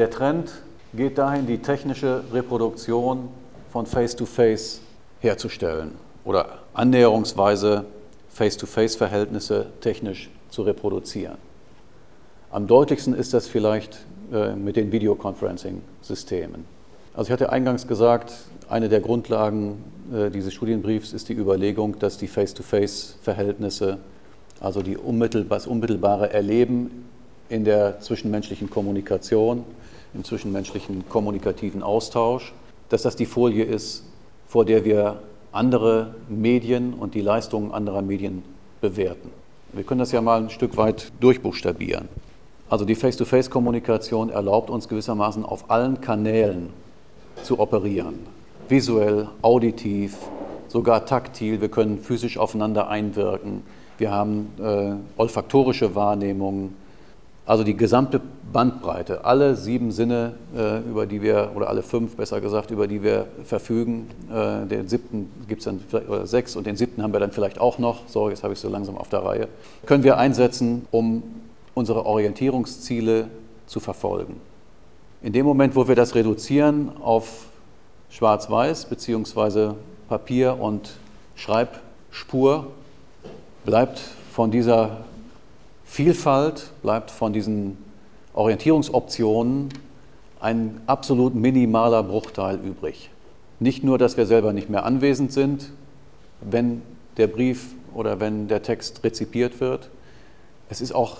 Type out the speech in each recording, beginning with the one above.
Der Trend geht dahin, die technische Reproduktion von Face-to-Face herzustellen oder annäherungsweise Face-to-Face-Verhältnisse technisch zu reproduzieren. Am deutlichsten ist das vielleicht äh, mit den Videoconferencing-Systemen. Also ich hatte eingangs gesagt, eine der Grundlagen äh, dieses Studienbriefs ist die Überlegung, dass die Face-to-Face-Verhältnisse, also die unmittelbar, das unmittelbare Erleben in der zwischenmenschlichen Kommunikation, im zwischenmenschlichen kommunikativen Austausch, dass das die Folie ist, vor der wir andere Medien und die Leistungen anderer Medien bewerten. Wir können das ja mal ein Stück weit durchbuchstabieren. Also die Face-to-Face-Kommunikation erlaubt uns gewissermaßen auf allen Kanälen zu operieren. Visuell, auditiv, sogar taktil. Wir können physisch aufeinander einwirken. Wir haben äh, olfaktorische Wahrnehmungen. Also die gesamte Bandbreite, alle sieben Sinne, äh, über die wir, oder alle fünf besser gesagt, über die wir verfügen. Äh, den siebten gibt es dann vielleicht, oder sechs und den siebten haben wir dann vielleicht auch noch. So, jetzt habe ich so langsam auf der Reihe. Können wir einsetzen, um unsere Orientierungsziele zu verfolgen. In dem Moment, wo wir das reduzieren auf Schwarz-Weiß bzw. Papier und Schreibspur, bleibt von dieser Vielfalt, bleibt von diesen Orientierungsoptionen ein absolut minimaler Bruchteil übrig. Nicht nur, dass wir selber nicht mehr anwesend sind, wenn der Brief oder wenn der Text rezipiert wird. Es ist auch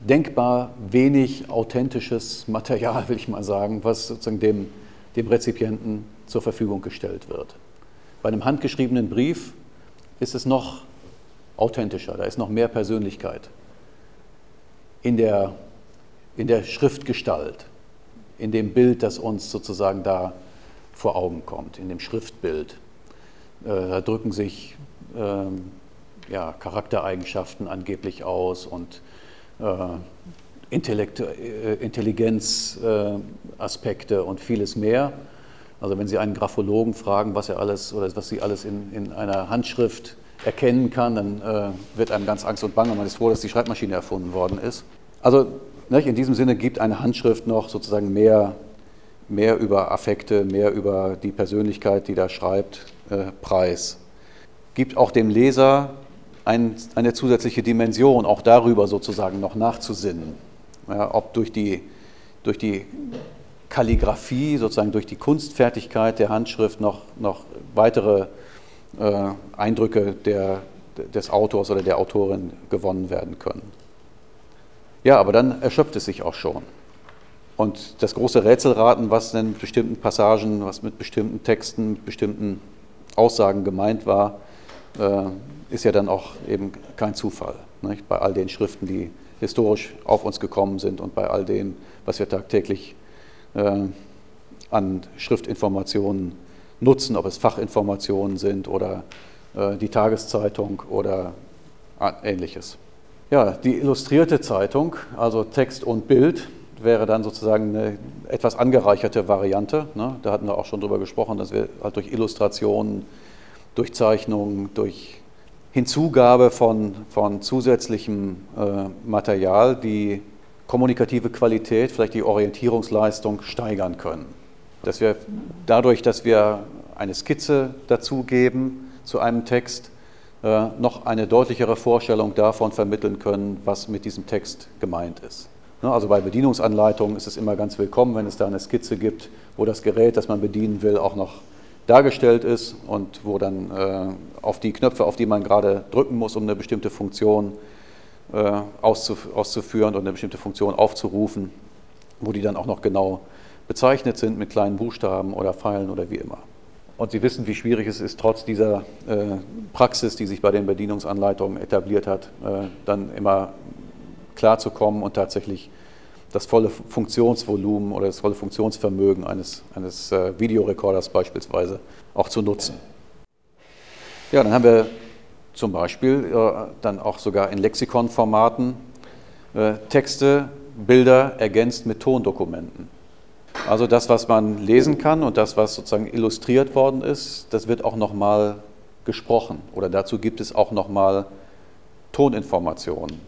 denkbar wenig authentisches Material, will ich mal sagen, was sozusagen dem, dem Rezipienten zur Verfügung gestellt wird. Bei einem handgeschriebenen Brief ist es noch authentischer, da ist noch mehr Persönlichkeit in der, in der Schriftgestalt, in dem Bild, das uns sozusagen da vor Augen kommt, in dem Schriftbild. Äh, da drücken sich ähm, ja, Charaktereigenschaften angeblich aus und äh, äh, Intelligenzaspekte äh, und vieles mehr. Also wenn Sie einen Graphologen fragen, was er alles oder was Sie alles in, in einer Handschrift erkennen kann, dann äh, wird einem ganz Angst und Bange. Man ist froh, dass die Schreibmaschine erfunden worden ist. Also ne, in diesem Sinne gibt eine Handschrift noch sozusagen mehr, mehr über Affekte, mehr über die Persönlichkeit, die da schreibt, äh, preis. Gibt auch dem Leser ein, eine zusätzliche Dimension, auch darüber sozusagen noch nachzusinnen. Ja, ob durch die, durch die Kalligraphie, sozusagen durch die Kunstfertigkeit der Handschrift noch, noch weitere Eindrücke der, des Autors oder der Autorin gewonnen werden können. Ja, aber dann erschöpft es sich auch schon. Und das große Rätselraten, was denn mit bestimmten Passagen, was mit bestimmten Texten, mit bestimmten Aussagen gemeint war, äh, ist ja dann auch eben kein Zufall. Nicht? Bei all den Schriften, die historisch auf uns gekommen sind und bei all dem, was wir tagtäglich äh, an Schriftinformationen nutzen, ob es Fachinformationen sind oder äh, die Tageszeitung oder ähnliches. Ja, die illustrierte Zeitung, also Text und Bild, wäre dann sozusagen eine etwas angereicherte Variante. Ne? Da hatten wir auch schon drüber gesprochen, dass wir halt durch Illustrationen, durch Zeichnungen, durch Hinzugabe von, von zusätzlichem äh, Material die kommunikative Qualität, vielleicht die Orientierungsleistung steigern können. Dass wir dadurch, dass wir eine Skizze dazugeben zu einem Text, äh, noch eine deutlichere Vorstellung davon vermitteln können, was mit diesem Text gemeint ist. Ne, also bei Bedienungsanleitungen ist es immer ganz willkommen, wenn es da eine Skizze gibt, wo das Gerät, das man bedienen will, auch noch dargestellt ist und wo dann äh, auf die Knöpfe, auf die man gerade drücken muss, um eine bestimmte Funktion äh, auszuf auszuführen und eine bestimmte Funktion aufzurufen, wo die dann auch noch genau bezeichnet sind mit kleinen Buchstaben oder Pfeilen oder wie immer. Und Sie wissen, wie schwierig es ist, trotz dieser äh, Praxis, die sich bei den Bedienungsanleitungen etabliert hat, äh, dann immer klarzukommen und tatsächlich das volle Funktionsvolumen oder das volle Funktionsvermögen eines, eines äh, Videorekorders beispielsweise auch zu nutzen. Ja, dann haben wir zum Beispiel äh, dann auch sogar in Lexikonformaten äh, Texte, Bilder ergänzt mit Tondokumenten. Also das, was man lesen kann und das, was sozusagen illustriert worden ist, das wird auch nochmal gesprochen oder dazu gibt es auch nochmal Toninformationen.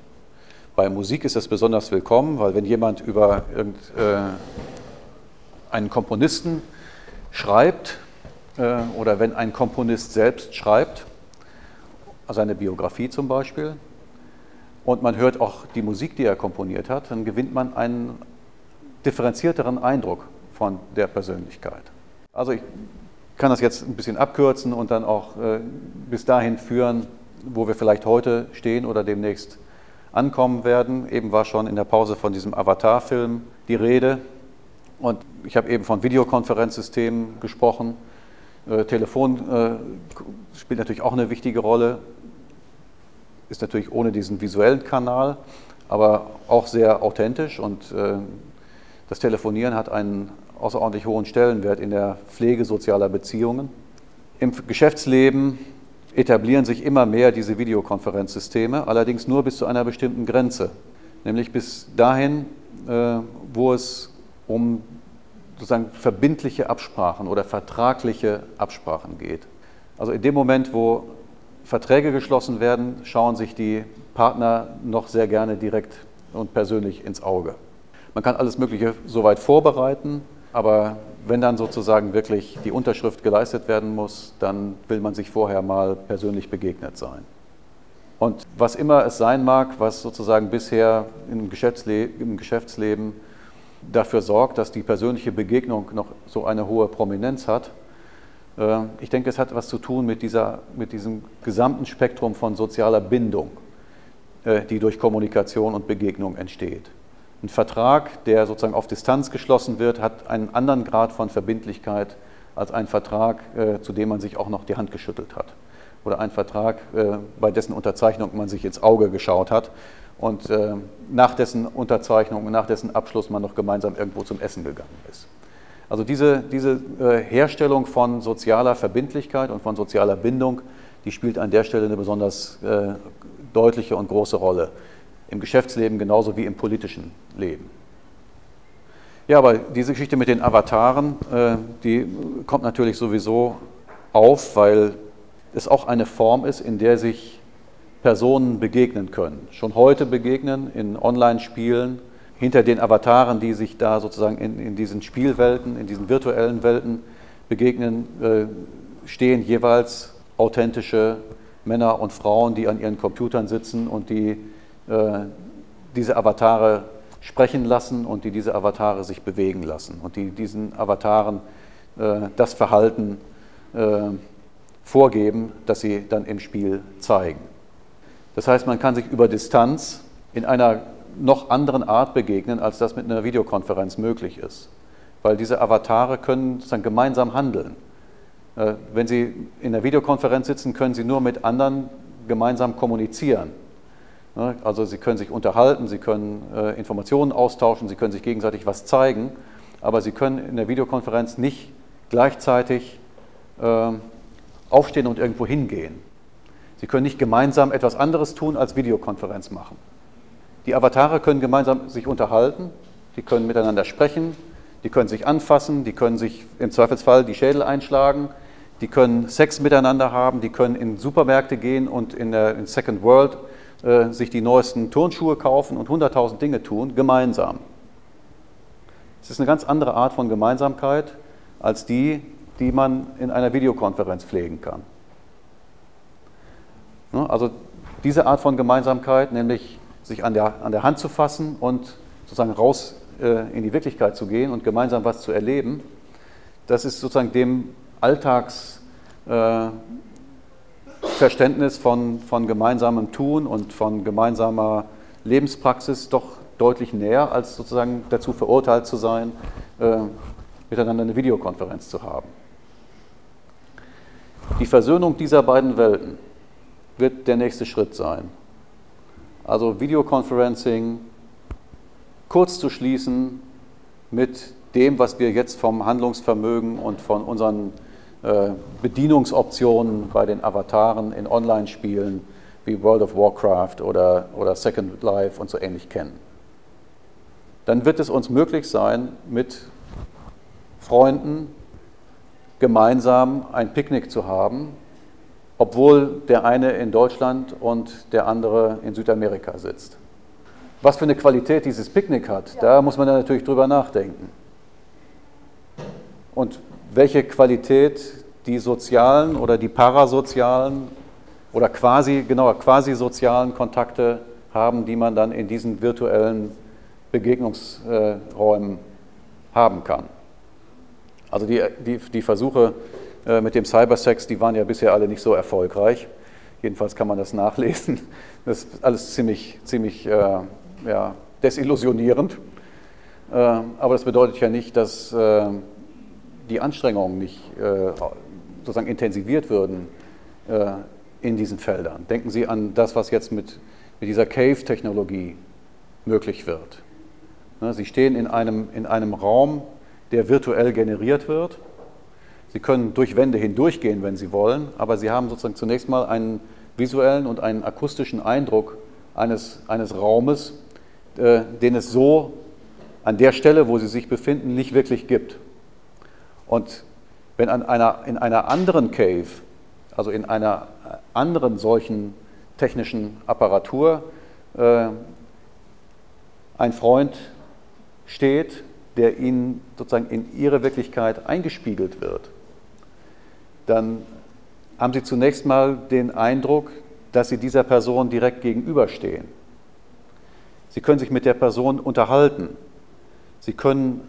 Bei Musik ist das besonders willkommen, weil wenn jemand über äh, Komponisten schreibt äh, oder wenn ein Komponist selbst schreibt, seine Biografie zum Beispiel, und man hört auch die Musik, die er komponiert hat, dann gewinnt man einen differenzierteren Eindruck von der Persönlichkeit. Also ich kann das jetzt ein bisschen abkürzen und dann auch äh, bis dahin führen, wo wir vielleicht heute stehen oder demnächst ankommen werden. Eben war schon in der Pause von diesem Avatar-Film die Rede. Und ich habe eben von Videokonferenzsystemen gesprochen. Äh, Telefon äh, spielt natürlich auch eine wichtige Rolle. Ist natürlich ohne diesen visuellen Kanal, aber auch sehr authentisch. Und das Telefonieren hat einen außerordentlich hohen Stellenwert in der Pflege sozialer Beziehungen. Im Geschäftsleben etablieren sich immer mehr diese Videokonferenzsysteme, allerdings nur bis zu einer bestimmten Grenze, nämlich bis dahin, äh, wo es um sozusagen verbindliche Absprachen oder vertragliche Absprachen geht. Also in dem Moment, wo Verträge geschlossen werden, schauen sich die Partner noch sehr gerne direkt und persönlich ins Auge. Man kann alles Mögliche soweit vorbereiten, aber wenn dann sozusagen wirklich die Unterschrift geleistet werden muss, dann will man sich vorher mal persönlich begegnet sein. Und was immer es sein mag, was sozusagen bisher im, Geschäftsleben, im Geschäftsleben dafür sorgt, dass die persönliche Begegnung noch so eine hohe Prominenz hat, äh, ich denke, es hat etwas zu tun mit, dieser, mit diesem gesamten Spektrum von sozialer Bindung, äh, die durch Kommunikation und Begegnung entsteht. Ein Vertrag, der sozusagen auf Distanz geschlossen wird, hat einen anderen Grad von Verbindlichkeit als ein Vertrag, äh, zu dem man sich auch noch die Hand geschüttelt hat. Oder ein Vertrag, äh, bei dessen Unterzeichnung man sich ins Auge geschaut hat und äh, nach dessen Unterzeichnung, nach dessen Abschluss man noch gemeinsam irgendwo zum Essen gegangen ist. Also diese, diese Herstellung von sozialer Verbindlichkeit und von sozialer Bindung, die spielt an der Stelle eine besonders deutliche und große Rolle im Geschäftsleben genauso wie im politischen Leben. Ja, aber diese Geschichte mit den Avataren, äh, die kommt natürlich sowieso auf, weil es auch eine Form ist, in der sich Personen begegnen können. Schon heute begegnen in Online-Spielen, hinter den Avataren, die sich da sozusagen in, in, diesen Spielwelten, in diesen virtuellen Welten begegnen, äh, stehen jeweils authentische Männer und Frauen, die an ihren Computern sitzen und die diese Avatare sprechen lassen und die diese Avatare sich bewegen lassen und die diesen Avataren äh, das Verhalten äh, vorgeben, das sie dann im Spiel zeigen. Das heißt, man kann sich über Distanz in einer noch anderen Art begegnen, als das mit einer Videokonferenz möglich ist. Weil diese Avatare können dann gemeinsam handeln. Wenn Sie in der Videokonferenz sitzen, können Sie nur mit anderen gemeinsam kommunizieren. Ne? Also Sie können sich unterhalten, Sie können äh, Informationen austauschen, Sie können sich gegenseitig was zeigen, aber Sie können in der Videokonferenz nicht gleichzeitig ähm, aufstehen und irgendwo hingehen. Sie können nicht gemeinsam etwas anderes tun als Videokonferenz machen. Die Avatare können gemeinsam sich unterhalten, die können miteinander sprechen, die können sich anfassen, die können sich im Zweifelsfall die Schädel einschlagen, die können Sex miteinander haben, die können in Supermärkte gehen und in der in Second World äh, sich die neuesten Turnschuhe kaufen und 100.000 Dinge tun, gemeinsam. Es ist eine ganz andere Art von Gemeinsamkeit als die, die man in einer Videokonferenz pflegen kann. Ne, also diese Art von Gemeinsamkeit, nämlich sich an der, an der Hand zu fassen und sozusagen raus äh, in die Wirklichkeit zu gehen und gemeinsam was zu erleben, das ist sozusagen dem Alltags, äh, Verständnis von, von gemeinsamem Tun und von gemeinsamer Lebenspraxis doch deutlich näher, als sozusagen dazu verurteilt zu sein, äh, miteinander eine Videokonferenz zu haben. Die Versöhnung dieser beiden Welten wird der nächste Schritt sein. Also Videoconferencing kurz zu schließen mit dem, was wir jetzt vom Handlungsvermögen und von unseren Bedienungsoptionen bei den Avataren in Online-Spielen wie World of Warcraft oder, oder Second Life und so ähnlich kennen. Dann wird es uns möglich sein, mit Freunden gemeinsam ein Picknick zu haben, obwohl der eine in Deutschland und der andere in Südamerika sitzt. Was für eine Qualität dieses Picknick hat, ja. da muss man dann natürlich drüber nachdenken. Und welche Qualität die sozialen oder die parasozialen oder quasi, genauer, quasi sozialen Kontakte haben, die man dann in diesen virtuellen Begegnungsräumen haben kann. Also die, die, die Versuche äh, mit dem Cybersex, die waren ja bisher alle nicht so erfolgreich. Jedenfalls kann man das nachlesen. Das ist alles ziemlich, ziemlich äh, ja, desillusionierend. Äh, aber das bedeutet ja nicht, dass äh, die Anstrengungen nicht äh, sozusagen intensiviert würden äh, in diesen Feldern. Denken Sie an das, was jetzt mit, mit dieser Cave-Technologie möglich wird. Ne, Sie stehen in einem, in einem Raum, der virtuell generiert wird. Sie können durch Wände hindurchgehen, wenn Sie wollen, aber Sie haben sozusagen zunächst mal einen visuellen und einen akustischen Eindruck eines, eines Raumes, äh, den es so an der Stelle, wo Sie sich befinden, nicht wirklich gibt. Und wenn an einer, in einer anderen Cave, also in einer anderen solchen technischen Apparatur, äh, ein Freund steht, der ihnen sozusagen in ihre Wirklichkeit eingespiegelt wird, dann haben sie zunächst mal den Eindruck, dass sie dieser Person direkt gegenüberstehen. Sie können sich mit der Person unterhalten. Sie können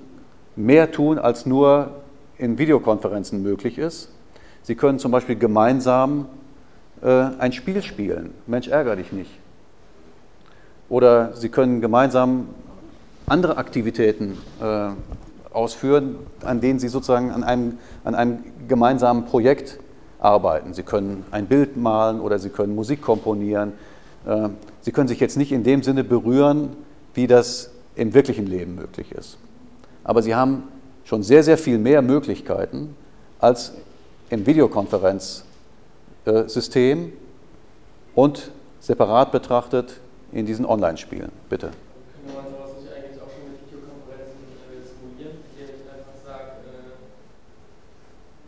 mehr tun, als nur in Videokonferenzen möglich ist. Sie können zum Beispiel gemeinsam äh, ein Spiel spielen. Mensch, ärgere dich nicht. Oder Sie können gemeinsam andere Aktivitäten äh, ausführen, an denen Sie sozusagen an einem, an einem gemeinsamen Projekt arbeiten. Sie können ein Bild malen oder Sie können Musik komponieren. Äh, Sie können sich jetzt nicht in dem Sinne berühren, wie das im wirklichen Leben möglich ist. Aber Sie haben schon sehr, sehr viel mehr Möglichkeiten als im Videokonferenzsystem und separat betrachtet in diesen Online-Spielen. Bitte.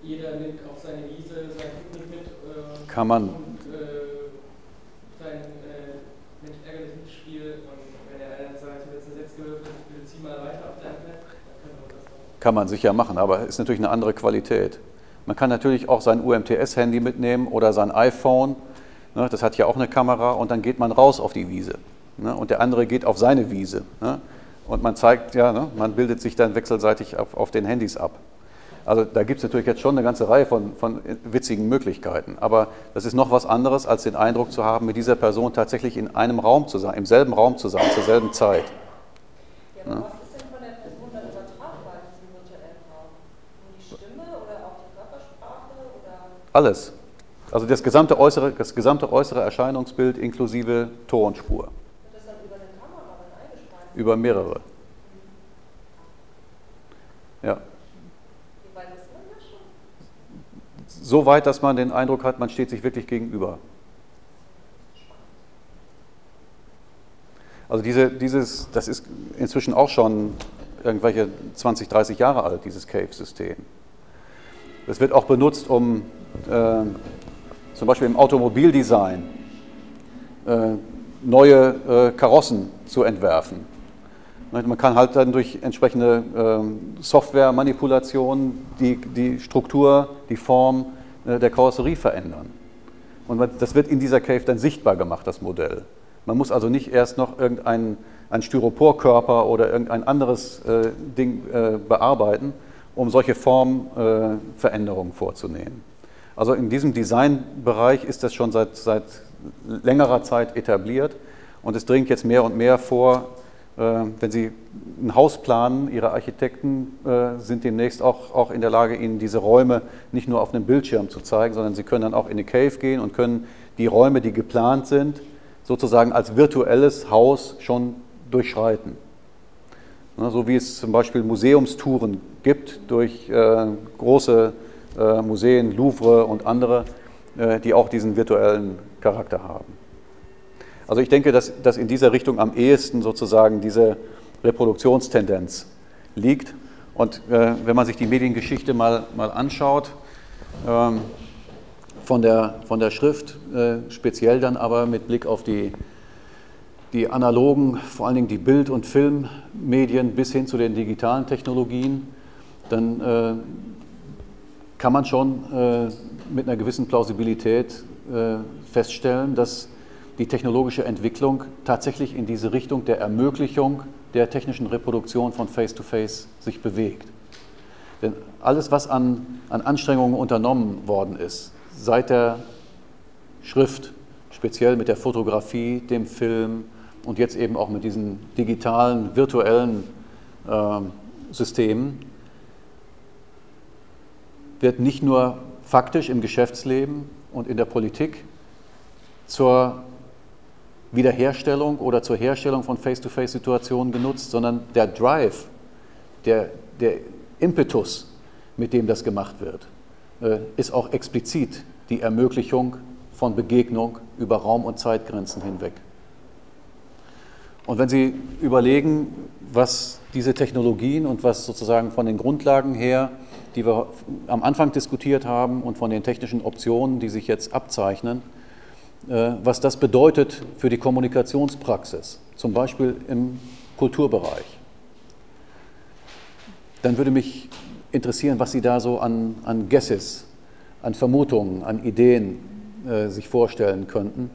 Ich jeder nimmt auf seine Wiese sein Picknick mit? Kann man. Und, äh, sein äh, Mitspiel und wenn er einer sagt, jetzt eine 6 gewürfelt, bitte zieh mal weiter auf dein Blatt, dann können wir das auch. Kann man sicher machen, aber ist natürlich eine andere Qualität. Man kann natürlich auch sein UMTS-Handy mitnehmen oder sein iPhone. Ne, das hat ja auch eine Kamera und dann geht man raus auf die Wiese. Ne, und der andere geht auf seine Wiese. Ne, und man zeigt, ja, man bildet sich dann wechselseitig auf, auf den Handys ab. Also da gibt es natürlich jetzt schon eine ganze Reihe von, von, witzigen Möglichkeiten. Aber das ist noch was anderes, als den Eindruck zu haben, mit dieser Person tatsächlich in einem Raum zu sein, im selben Raum zu sein, zur selben Zeit. Ja, Alles. Also das gesamte äußere, das gesamte äußere Erscheinungsbild inklusive Tonspur. Das dann über eine Kamera dann? Über mehrere. Ja. So weit, dass man den Eindruck hat, man steht sich wirklich gegenüber. Also diese, dieses, das ist inzwischen auch schon irgendwelche 20, 30 Jahre alt, dieses Cave-System. Das wird auch benutzt, um zum Beispiel im Automobildesign äh, neue äh, Karossen zu entwerfen. Man kann halt dann durch entsprechende äh, Softwaremanipulationen die, die Struktur, die Form äh, der Karosserie verändern. Und das wird in dieser Cave dann sichtbar gemacht, das Modell. Man muss also nicht erst noch irgendeinen Styroporkörper oder irgendein anderes äh, Ding äh, bearbeiten, um solche Formveränderungen vorzunehmen. Also in diesem Designbereich ist das schon seit, seit längerer Zeit etabliert und es dringt jetzt mehr und mehr vor, äh, wenn Sie ein Haus planen, Ihre Architekten äh, sind demnächst auch, auch in der Lage, Ihnen diese Räume nicht nur auf einem Bildschirm zu zeigen, sondern Sie können dann auch in eine Cave gehen und können die Räume, die geplant sind, sozusagen als virtuelles Haus schon durchschreiten. So wie es zum Beispiel Museumstouren gibt durch äh, große äh, Museen, Louvre und andere, äh, die auch diesen virtuellen Charakter haben. Also ich denke, dass, dass in dieser Richtung am ehesten sozusagen diese Reproduktionstendenz liegt. Und äh, wenn man sich die Mediengeschichte mal, mal anschaut, ähm, von, der, von der Schrift, äh, speziell dann aber mit Blick auf die, die analogen, vor allen Dingen die Bild- und Filmmedien bis hin zu den digitalen Technologien, dann äh, kann man schon äh, mit einer gewissen Plausibilität äh, feststellen, dass die technologische Entwicklung tatsächlich in diese Richtung der Ermöglichung der technischen Reproduktion von Face-to-Face -face sich bewegt. Denn alles, was an, an Anstrengungen unternommen worden ist, seit der Schrift, speziell mit der Fotografie, dem Film und jetzt eben auch mit diesen digitalen, virtuellen äh, Systemen, wird nicht nur faktisch im Geschäftsleben und in der Politik zur Wiederherstellung oder zur Herstellung von Face-to-Face-Situationen genutzt, sondern der Drive, der, der Impetus, mit dem das gemacht wird, äh, ist auch explizit die Ermöglichung von Begegnung über Raum- und Zeitgrenzen hinweg. Und wenn Sie überlegen, was diese Technologien und was sozusagen von den Grundlagen her, die wir am Anfang diskutiert haben und von den technischen Optionen, die sich jetzt abzeichnen, äh, was das bedeutet für die Kommunikationspraxis, zum Beispiel im Kulturbereich, dann würde mich interessieren, was Sie da so an, an Guesses, an Vermutungen, an Ideen äh, sich vorstellen könnten,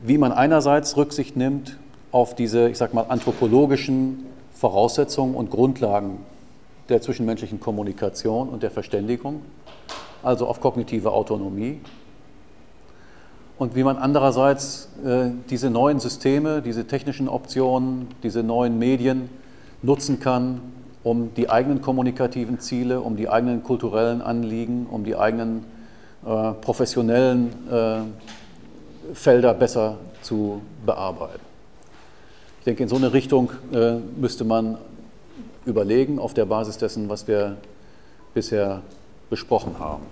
wie man einerseits Rücksicht nimmt auf diese, ich sag mal, anthropologischen Voraussetzungen und Grundlagen der zwischenmenschlichen Kommunikation und der Verständigung, also auf kognitive Autonomie, und wie man andererseits äh, diese neuen Systeme, diese technischen Optionen, diese neuen Medien nutzen kann, um die eigenen kommunikativen Ziele, um die eigenen kulturellen Anliegen, um die eigenen äh, professionellen äh, Felder besser zu bearbeiten. Ich denke, in so eine Richtung äh, müsste man überlegen, auf der Basis dessen, was wir bisher besprochen haben.